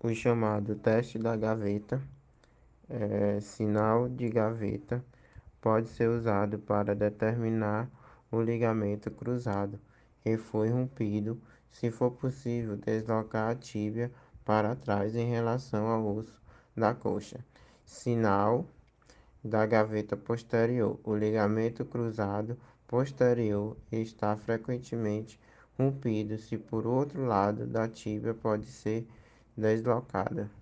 o chamado teste da gaveta, é, sinal de gaveta, pode ser usado para determinar o ligamento cruzado que foi rompido, se for possível deslocar a tíbia para trás em relação ao osso da coxa. Sinal da gaveta posterior. O ligamento cruzado posterior está frequentemente rompido se por outro lado da tíbia pode ser deslocada.